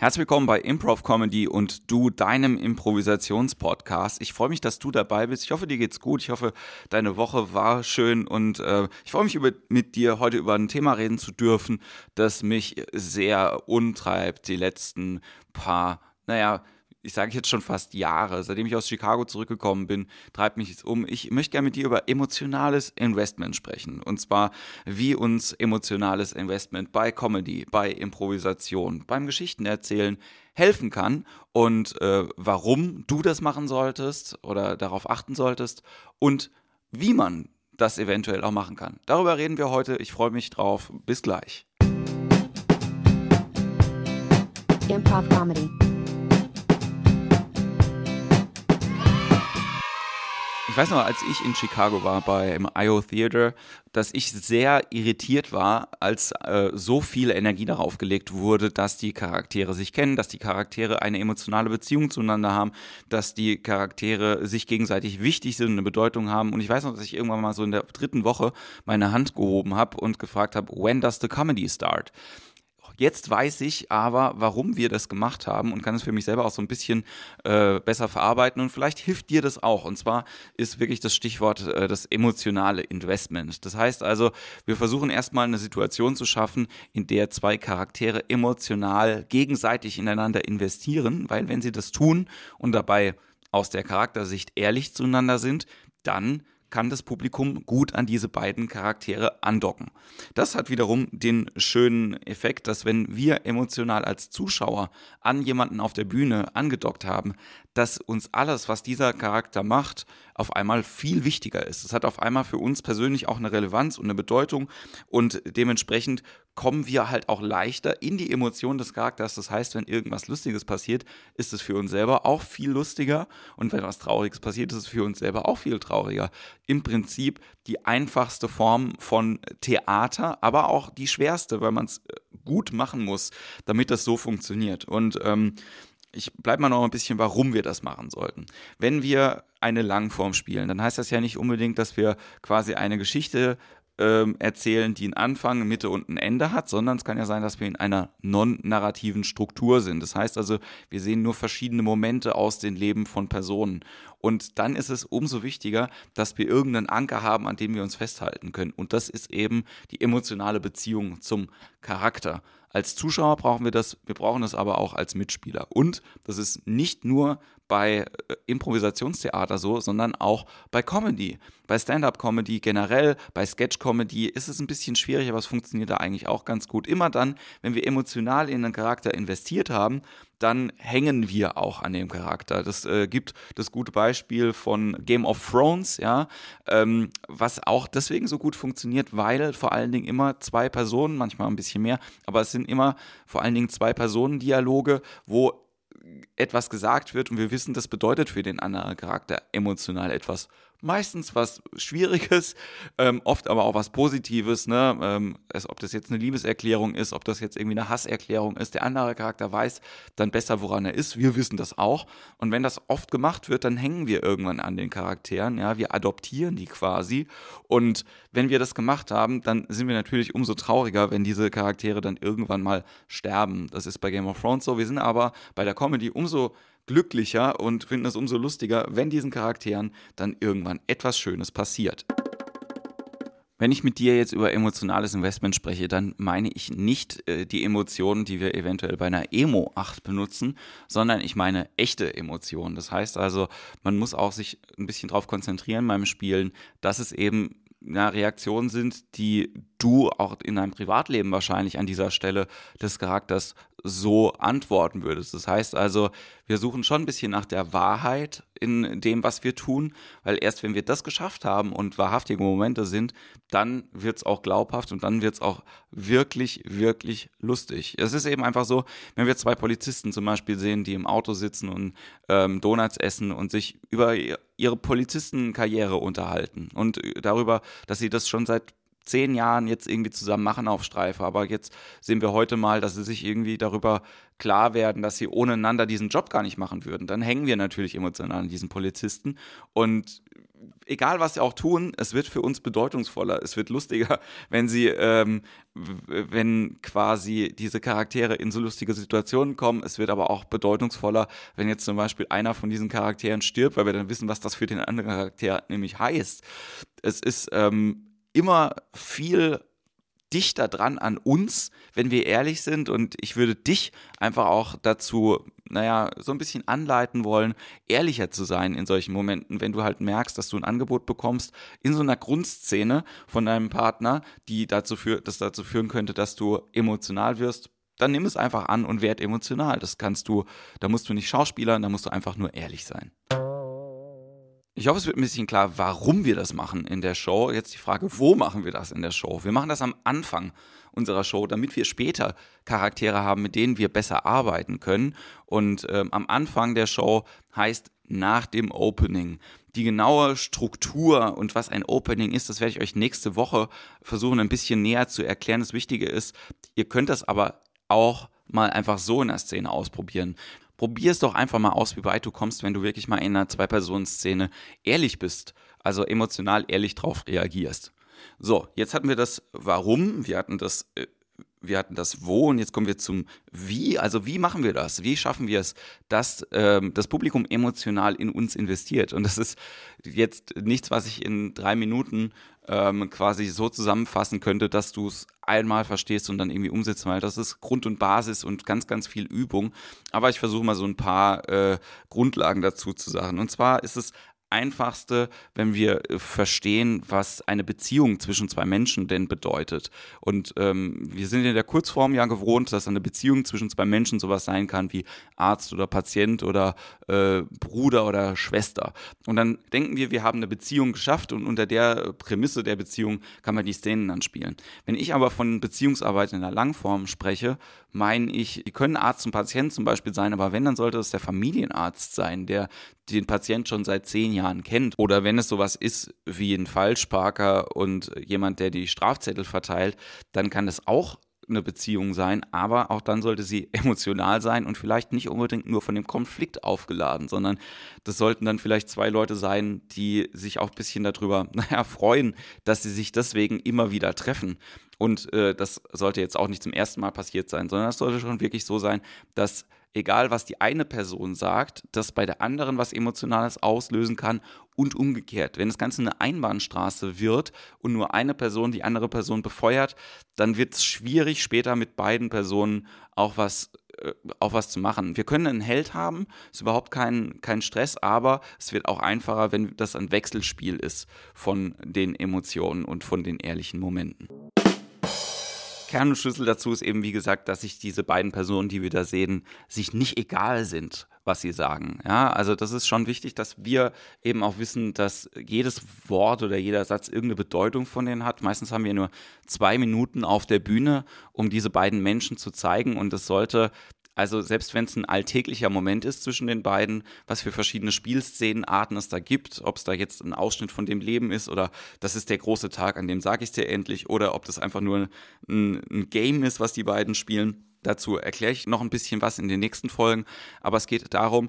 Herzlich willkommen bei Improv Comedy und du, deinem Improvisationspodcast. Ich freue mich, dass du dabei bist. Ich hoffe, dir geht's gut. Ich hoffe, deine Woche war schön und äh, ich freue mich, über, mit dir heute über ein Thema reden zu dürfen, das mich sehr untreibt die letzten paar, naja, ich sage jetzt schon fast Jahre, seitdem ich aus Chicago zurückgekommen bin, treibt mich es um. Ich möchte gerne mit dir über emotionales Investment sprechen. Und zwar, wie uns emotionales Investment bei Comedy, bei Improvisation, beim Geschichtenerzählen helfen kann und äh, warum du das machen solltest oder darauf achten solltest und wie man das eventuell auch machen kann. Darüber reden wir heute. Ich freue mich drauf. Bis gleich. Improv Comedy. Weiß noch, als ich in Chicago war beim IO Theater, dass ich sehr irritiert war, als äh, so viel Energie darauf gelegt wurde, dass die Charaktere sich kennen, dass die Charaktere eine emotionale Beziehung zueinander haben, dass die Charaktere sich gegenseitig wichtig sind, und eine Bedeutung haben. Und ich weiß noch, dass ich irgendwann mal so in der dritten Woche meine Hand gehoben habe und gefragt habe, when does the comedy start? Jetzt weiß ich aber, warum wir das gemacht haben und kann es für mich selber auch so ein bisschen äh, besser verarbeiten und vielleicht hilft dir das auch. Und zwar ist wirklich das Stichwort äh, das emotionale Investment. Das heißt also, wir versuchen erstmal eine Situation zu schaffen, in der zwei Charaktere emotional gegenseitig ineinander investieren, weil wenn sie das tun und dabei aus der Charaktersicht ehrlich zueinander sind, dann kann das Publikum gut an diese beiden Charaktere andocken. Das hat wiederum den schönen Effekt, dass wenn wir emotional als Zuschauer an jemanden auf der Bühne angedockt haben, dass uns alles, was dieser Charakter macht, auf einmal viel wichtiger ist. Es hat auf einmal für uns persönlich auch eine Relevanz und eine Bedeutung und dementsprechend kommen wir halt auch leichter in die Emotionen des Charakters. Das heißt, wenn irgendwas Lustiges passiert, ist es für uns selber auch viel lustiger und wenn was Trauriges passiert, ist es für uns selber auch viel trauriger. Im Prinzip die einfachste Form von Theater, aber auch die schwerste, weil man es äh, gut machen muss, damit das so funktioniert. Und ähm, ich bleibe mal noch ein bisschen, warum wir das machen sollten. Wenn wir eine Langform spielen, dann heißt das ja nicht unbedingt, dass wir quasi eine Geschichte ähm, erzählen, die einen Anfang, Mitte und ein Ende hat, sondern es kann ja sein, dass wir in einer non-narrativen Struktur sind. Das heißt also, wir sehen nur verschiedene Momente aus dem Leben von Personen. Und dann ist es umso wichtiger, dass wir irgendeinen Anker haben, an dem wir uns festhalten können. Und das ist eben die emotionale Beziehung zum Charakter. Als Zuschauer brauchen wir das, wir brauchen das aber auch als Mitspieler. Und das ist nicht nur bei äh, Improvisationstheater so, sondern auch bei Comedy. Bei Stand-up-Comedy generell, bei Sketch-Comedy ist es ein bisschen schwierig, aber es funktioniert da eigentlich auch ganz gut. Immer dann, wenn wir emotional in einen Charakter investiert haben, dann hängen wir auch an dem Charakter. Das äh, gibt das gute Beispiel von Game of Thrones, ja, ähm, was auch deswegen so gut funktioniert, weil vor allen Dingen immer zwei Personen, manchmal ein bisschen mehr, aber es sind immer vor allen Dingen zwei Personen-Dialoge, wo etwas gesagt wird und wir wissen, das bedeutet für den anderen Charakter emotional etwas meistens was Schwieriges, ähm, oft aber auch was Positives, ne? Ähm, es, ob das jetzt eine Liebeserklärung ist, ob das jetzt irgendwie eine Hasserklärung ist. Der andere Charakter weiß dann besser, woran er ist. Wir wissen das auch. Und wenn das oft gemacht wird, dann hängen wir irgendwann an den Charakteren. Ja, wir adoptieren die quasi. Und wenn wir das gemacht haben, dann sind wir natürlich umso trauriger, wenn diese Charaktere dann irgendwann mal sterben. Das ist bei Game of Thrones so. Wir sind aber bei der Comedy umso glücklicher und finden es umso lustiger, wenn diesen Charakteren dann irgendwann etwas Schönes passiert. Wenn ich mit dir jetzt über emotionales Investment spreche, dann meine ich nicht äh, die Emotionen, die wir eventuell bei einer Emo 8 benutzen, sondern ich meine echte Emotionen. Das heißt also, man muss auch sich ein bisschen darauf konzentrieren beim Spielen, dass es eben na, Reaktionen sind, die du auch in deinem Privatleben wahrscheinlich an dieser Stelle des Charakters so antworten würdest. Das heißt also, wir suchen schon ein bisschen nach der Wahrheit in dem, was wir tun, weil erst wenn wir das geschafft haben und wahrhaftige Momente sind, dann wird es auch glaubhaft und dann wird es auch wirklich, wirklich lustig. Es ist eben einfach so, wenn wir zwei Polizisten zum Beispiel sehen, die im Auto sitzen und ähm, Donuts essen und sich über ihre Polizistenkarriere unterhalten und darüber, dass sie das schon seit zehn Jahren jetzt irgendwie zusammen machen auf Streife. Aber jetzt sehen wir heute mal, dass sie sich irgendwie darüber klar werden, dass sie ohne einander diesen Job gar nicht machen würden. Dann hängen wir natürlich emotional an diesen Polizisten und egal was sie auch tun, es wird für uns bedeutungsvoller, es wird lustiger, wenn sie, ähm, wenn quasi diese Charaktere in so lustige Situationen kommen. Es wird aber auch bedeutungsvoller, wenn jetzt zum Beispiel einer von diesen Charakteren stirbt, weil wir dann wissen, was das für den anderen Charakter nämlich heißt. Es ist ähm, immer viel dichter dran an uns, wenn wir ehrlich sind. Und ich würde dich einfach auch dazu, naja, so ein bisschen anleiten wollen, ehrlicher zu sein in solchen Momenten, wenn du halt merkst, dass du ein Angebot bekommst in so einer Grundszene von deinem Partner, die dazu führt, das dazu führen könnte, dass du emotional wirst. Dann nimm es einfach an und werd emotional. Das kannst du, da musst du nicht schauspielern, da musst du einfach nur ehrlich sein. Ich hoffe, es wird ein bisschen klar, warum wir das machen in der Show. Jetzt die Frage, wo machen wir das in der Show? Wir machen das am Anfang unserer Show, damit wir später Charaktere haben, mit denen wir besser arbeiten können. Und ähm, am Anfang der Show heißt nach dem Opening. Die genaue Struktur und was ein Opening ist, das werde ich euch nächste Woche versuchen, ein bisschen näher zu erklären. Das Wichtige ist, ihr könnt das aber auch mal einfach so in der Szene ausprobieren. Probier es doch einfach mal aus, wie weit du kommst, wenn du wirklich mal in einer Zwei-Personen-Szene ehrlich bist, also emotional ehrlich drauf reagierst. So, jetzt hatten wir das Warum, wir hatten das äh, wir hatten das Wo und jetzt kommen wir zum Wie. Also wie machen wir das? Wie schaffen wir es, dass ähm, das Publikum emotional in uns investiert? Und das ist jetzt nichts, was ich in drei Minuten ähm, quasi so zusammenfassen könnte, dass du es einmal verstehst und dann irgendwie umsetzt, weil das ist Grund und Basis und ganz, ganz viel Übung. Aber ich versuche mal so ein paar äh, Grundlagen dazu zu sagen. Und zwar ist es einfachste, wenn wir äh, verstehen, was eine Beziehung zwischen zwei Menschen denn bedeutet. Und ähm, wir sind in der Kurzform ja gewohnt, dass eine Beziehung zwischen zwei Menschen sowas sein kann wie Arzt oder Patient oder äh, Bruder oder Schwester. Und dann denken wir, wir haben eine Beziehung geschafft und unter der Prämisse der Beziehung kann man die Szenen dann spielen. Wenn ich aber von Beziehungsarbeit in der Langform spreche, meine ich, die können Arzt und Patient zum Beispiel sein, aber wenn, dann sollte es der Familienarzt sein, der den Patient schon seit zehn Jahren kennt. Oder wenn es sowas ist wie ein Falschparker und jemand, der die Strafzettel verteilt, dann kann es auch eine Beziehung sein, aber auch dann sollte sie emotional sein und vielleicht nicht unbedingt nur von dem Konflikt aufgeladen, sondern das sollten dann vielleicht zwei Leute sein, die sich auch ein bisschen darüber, naja, freuen, dass sie sich deswegen immer wieder treffen. Und äh, das sollte jetzt auch nicht zum ersten Mal passiert sein, sondern es sollte schon wirklich so sein, dass egal was die eine Person sagt, das bei der anderen was Emotionales auslösen kann und umgekehrt. Wenn das Ganze eine Einbahnstraße wird und nur eine Person die andere Person befeuert, dann wird es schwierig, später mit beiden Personen auch was äh, auch was zu machen. Wir können einen Held haben, ist überhaupt kein, kein Stress, aber es wird auch einfacher, wenn das ein Wechselspiel ist von den Emotionen und von den ehrlichen Momenten. Kern und Schlüssel dazu ist eben, wie gesagt, dass sich diese beiden Personen, die wir da sehen, sich nicht egal sind, was sie sagen. Ja, also das ist schon wichtig, dass wir eben auch wissen, dass jedes Wort oder jeder Satz irgendeine Bedeutung von denen hat. Meistens haben wir nur zwei Minuten auf der Bühne, um diese beiden Menschen zu zeigen und es sollte also selbst wenn es ein alltäglicher Moment ist zwischen den beiden, was für verschiedene Spielszenenarten es da gibt, ob es da jetzt ein Ausschnitt von dem Leben ist oder das ist der große Tag, an dem sage ich es dir endlich, oder ob das einfach nur ein, ein Game ist, was die beiden spielen. Dazu erkläre ich noch ein bisschen was in den nächsten Folgen, aber es geht darum,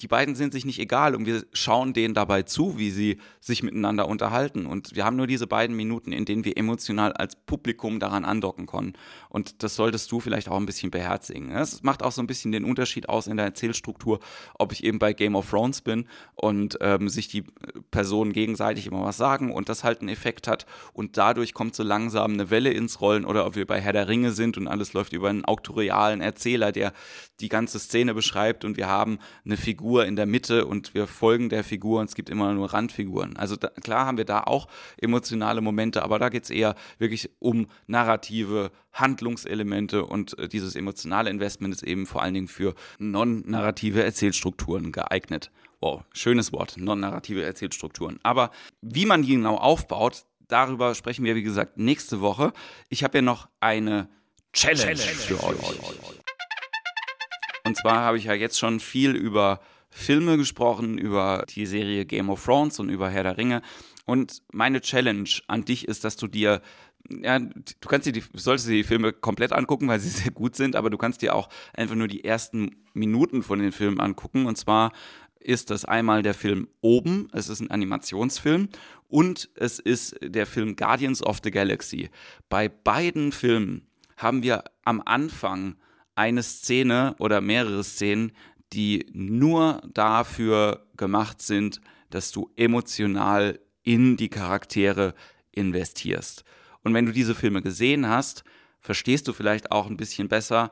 die beiden sind sich nicht egal und wir schauen denen dabei zu, wie sie sich miteinander unterhalten. Und wir haben nur diese beiden Minuten, in denen wir emotional als Publikum daran andocken können. Und das solltest du vielleicht auch ein bisschen beherzigen. Das macht auch so ein bisschen den Unterschied aus in der Erzählstruktur, ob ich eben bei Game of Thrones bin und ähm, sich die Personen gegenseitig immer was sagen und das halt einen Effekt hat und dadurch kommt so langsam eine Welle ins Rollen oder ob wir bei Herr der Ringe sind und alles läuft über einen auktorialen Erzähler, der die ganze Szene beschreibt und wir haben eine Figur in der Mitte und wir folgen der Figur und es gibt immer nur Randfiguren. Also da, klar haben wir da auch emotionale Momente, aber da geht es eher wirklich um narrative Handlungselemente und äh, dieses emotionale Investment ist eben vor allen Dingen für non-narrative Erzählstrukturen geeignet. Wow, schönes Wort, non-narrative Erzählstrukturen. Aber wie man die genau aufbaut, darüber sprechen wir, wie gesagt, nächste Woche. Ich habe ja noch eine Challenge, Challenge für euch. Und zwar habe ich ja jetzt schon viel über Filme gesprochen, über die Serie Game of Thrones und über Herr der Ringe. Und meine Challenge an dich ist, dass du dir ja, du kannst dir die, solltest dir die Filme komplett angucken, weil sie sehr gut sind, aber du kannst dir auch einfach nur die ersten Minuten von den Filmen angucken. Und zwar ist das einmal der Film Oben, es ist ein Animationsfilm, und es ist der Film Guardians of the Galaxy. Bei beiden Filmen haben wir am Anfang eine Szene oder mehrere Szenen, die nur dafür gemacht sind, dass du emotional in die Charaktere investierst. Und wenn du diese Filme gesehen hast, verstehst du vielleicht auch ein bisschen besser,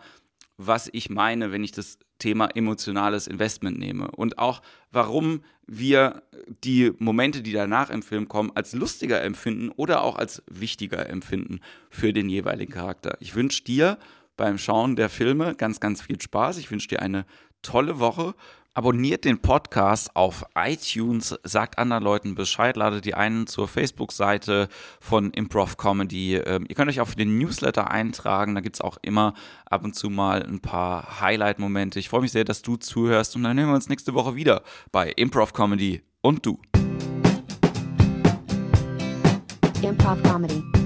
was ich meine, wenn ich das Thema emotionales Investment nehme. Und auch, warum wir die Momente, die danach im Film kommen, als lustiger empfinden oder auch als wichtiger empfinden für den jeweiligen Charakter. Ich wünsche dir beim Schauen der Filme ganz, ganz viel Spaß. Ich wünsche dir eine tolle Woche Abonniert den Podcast auf iTunes, sagt anderen Leuten Bescheid, ladet die einen zur Facebook-Seite von Improv Comedy. Ähm, ihr könnt euch auch für den Newsletter eintragen, da gibt es auch immer ab und zu mal ein paar Highlight-Momente. Ich freue mich sehr, dass du zuhörst und dann hören wir uns nächste Woche wieder bei Improv Comedy und du. Improv Comedy.